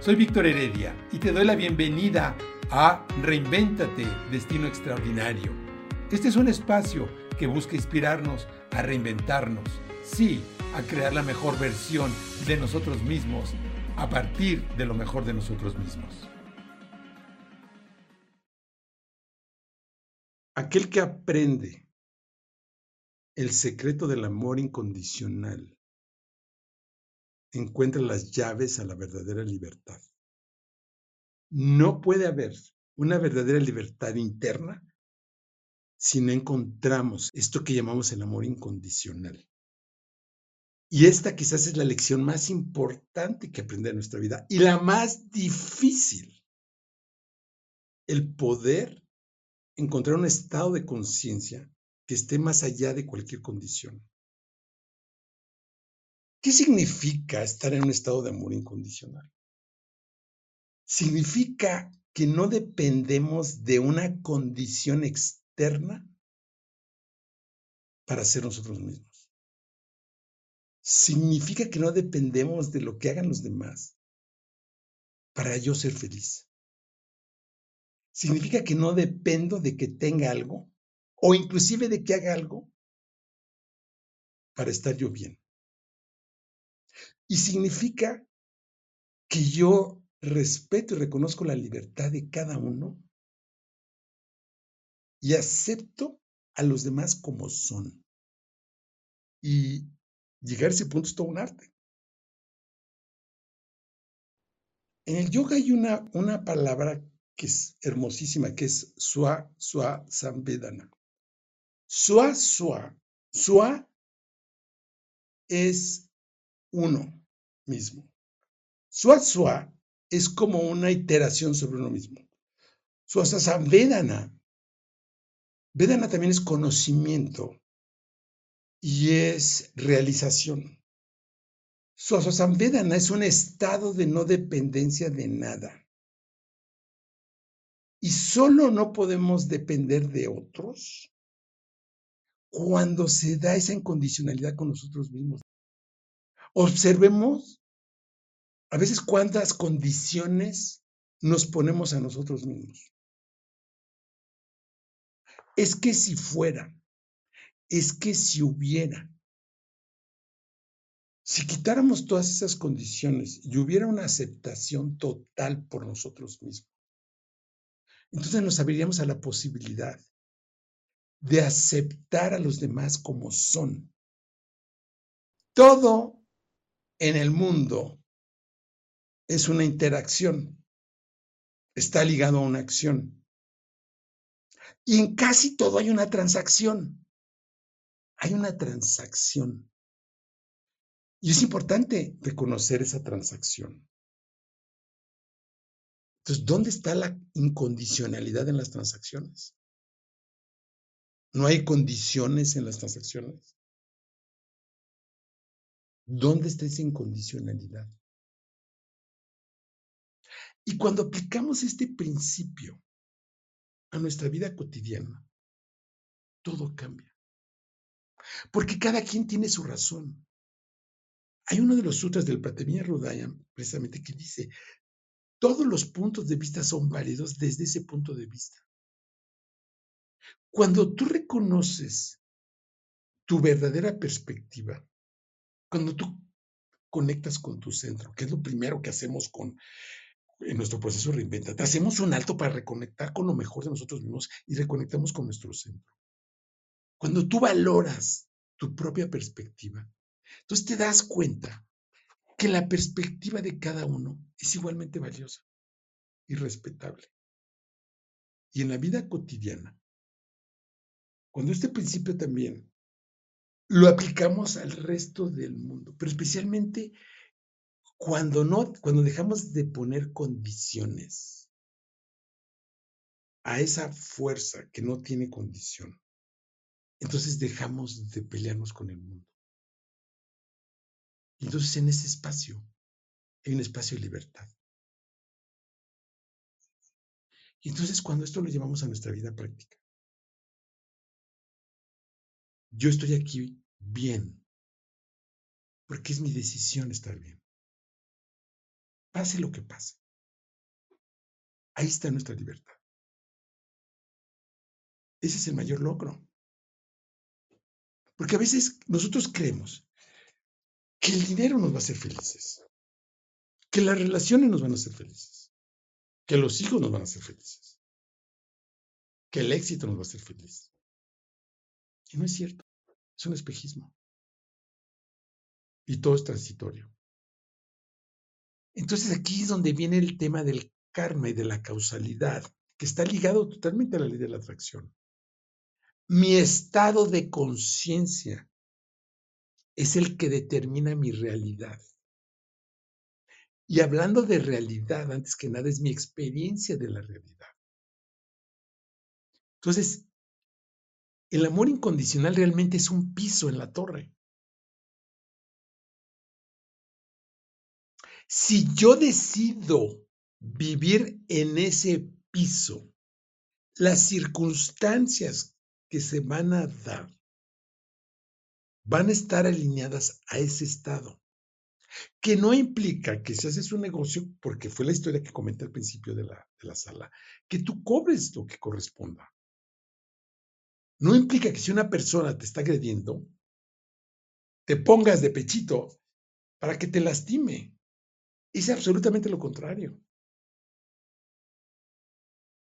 Soy Víctor Heredia y te doy la bienvenida a Reinvéntate, Destino Extraordinario. Este es un espacio que busca inspirarnos a reinventarnos, sí, a crear la mejor versión de nosotros mismos a partir de lo mejor de nosotros mismos. Aquel que aprende el secreto del amor incondicional encuentra las llaves a la verdadera libertad. No puede haber una verdadera libertad interna si no encontramos esto que llamamos el amor incondicional. Y esta quizás es la lección más importante que aprender en nuestra vida y la más difícil. El poder encontrar un estado de conciencia que esté más allá de cualquier condición. ¿Qué significa estar en un estado de amor incondicional? Significa que no dependemos de una condición externa para ser nosotros mismos. Significa que no dependemos de lo que hagan los demás para yo ser feliz. Significa que no dependo de que tenga algo o inclusive de que haga algo para estar yo bien. Y significa que yo respeto y reconozco la libertad de cada uno y acepto a los demás como son. Y llegar a ese punto es todo un arte. En el yoga hay una, una palabra que es hermosísima, que es Swa Swa Samvedana. Swa Swa. Swa es uno mismo. Sua es como una iteración sobre uno mismo. Suasasam Vedana. También es conocimiento y es realización. Suasasam Vedana es un estado de no dependencia de nada. Y solo no podemos depender de otros cuando se da esa incondicionalidad con nosotros mismos. Observemos a veces cuántas condiciones nos ponemos a nosotros mismos. Es que si fuera, es que si hubiera, si quitáramos todas esas condiciones y hubiera una aceptación total por nosotros mismos, entonces nos abriríamos a la posibilidad de aceptar a los demás como son. Todo en el mundo es una interacción, está ligado a una acción. Y en casi todo hay una transacción. Hay una transacción. Y es importante reconocer esa transacción. Entonces, ¿dónde está la incondicionalidad en las transacciones? ¿No hay condiciones en las transacciones? ¿Dónde está esa incondicionalidad? Y cuando aplicamos este principio a nuestra vida cotidiana, todo cambia. Porque cada quien tiene su razón. Hay uno de los sutras del Pratamiya Rudayam, precisamente, que dice, todos los puntos de vista son válidos desde ese punto de vista. Cuando tú reconoces tu verdadera perspectiva, cuando tú conectas con tu centro, que es lo primero que hacemos con en nuestro proceso reinventa, hacemos un alto para reconectar con lo mejor de nosotros mismos y reconectamos con nuestro centro. Cuando tú valoras tu propia perspectiva, entonces te das cuenta que la perspectiva de cada uno es igualmente valiosa y respetable. Y en la vida cotidiana, cuando este principio también lo aplicamos al resto del mundo, pero especialmente cuando no, cuando dejamos de poner condiciones a esa fuerza que no tiene condición, entonces dejamos de pelearnos con el mundo. Entonces en ese espacio hay un espacio de libertad. Y entonces cuando esto lo llevamos a nuestra vida práctica, yo estoy aquí bien, porque es mi decisión estar bien. Pase lo que pase. Ahí está nuestra libertad. Ese es el mayor logro. Porque a veces nosotros creemos que el dinero nos va a hacer felices, que las relaciones nos van a hacer felices, que los hijos nos van a hacer felices, que el éxito nos va a hacer feliz. Y no es cierto, es un espejismo. Y todo es transitorio. Entonces aquí es donde viene el tema del karma y de la causalidad, que está ligado totalmente a la ley de la atracción. Mi estado de conciencia es el que determina mi realidad. Y hablando de realidad, antes que nada, es mi experiencia de la realidad. Entonces, el amor incondicional realmente es un piso en la torre. Si yo decido vivir en ese piso, las circunstancias que se van a dar van a estar alineadas a ese estado, que no implica que si haces un negocio, porque fue la historia que comenté al principio de la, de la sala, que tú cobres lo que corresponda. No implica que si una persona te está agrediendo, te pongas de pechito para que te lastime. Es absolutamente lo contrario.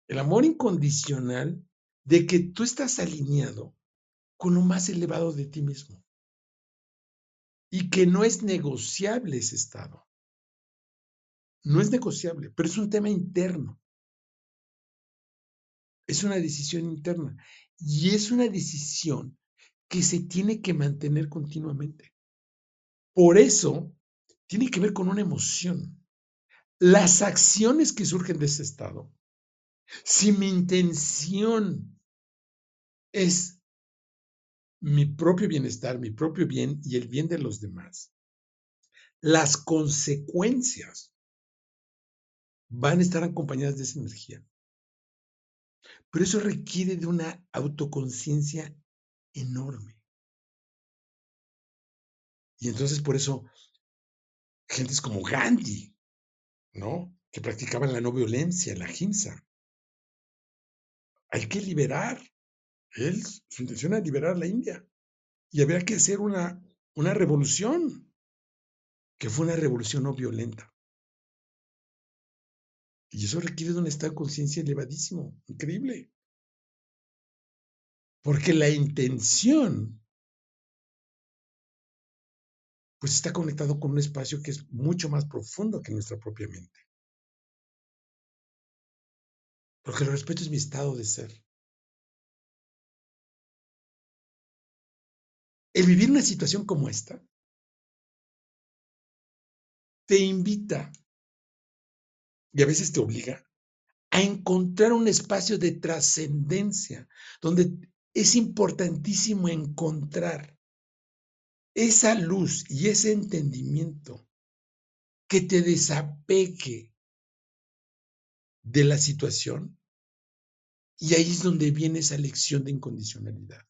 El amor incondicional de que tú estás alineado con lo más elevado de ti mismo y que no es negociable ese estado. No es negociable, pero es un tema interno. Es una decisión interna y es una decisión que se tiene que mantener continuamente. Por eso, tiene que ver con una emoción. Las acciones que surgen de ese estado, si mi intención es mi propio bienestar, mi propio bien y el bien de los demás, las consecuencias van a estar acompañadas de esa energía. Pero eso requiere de una autoconciencia enorme. Y entonces por eso gentes como Gandhi, ¿no? Que practicaban la no violencia, la hinsa. Hay que liberar. Él, su intención era liberar a la India. Y había que hacer una, una revolución, que fue una revolución no violenta. Y eso requiere de un estado de conciencia elevadísimo, increíble. Porque la intención, pues está conectado con un espacio que es mucho más profundo que nuestra propia mente. Porque el respeto es mi estado de ser. El vivir una situación como esta te invita y a veces te obliga a encontrar un espacio de trascendencia, donde es importantísimo encontrar esa luz y ese entendimiento que te desapegue de la situación. Y ahí es donde viene esa lección de incondicionalidad.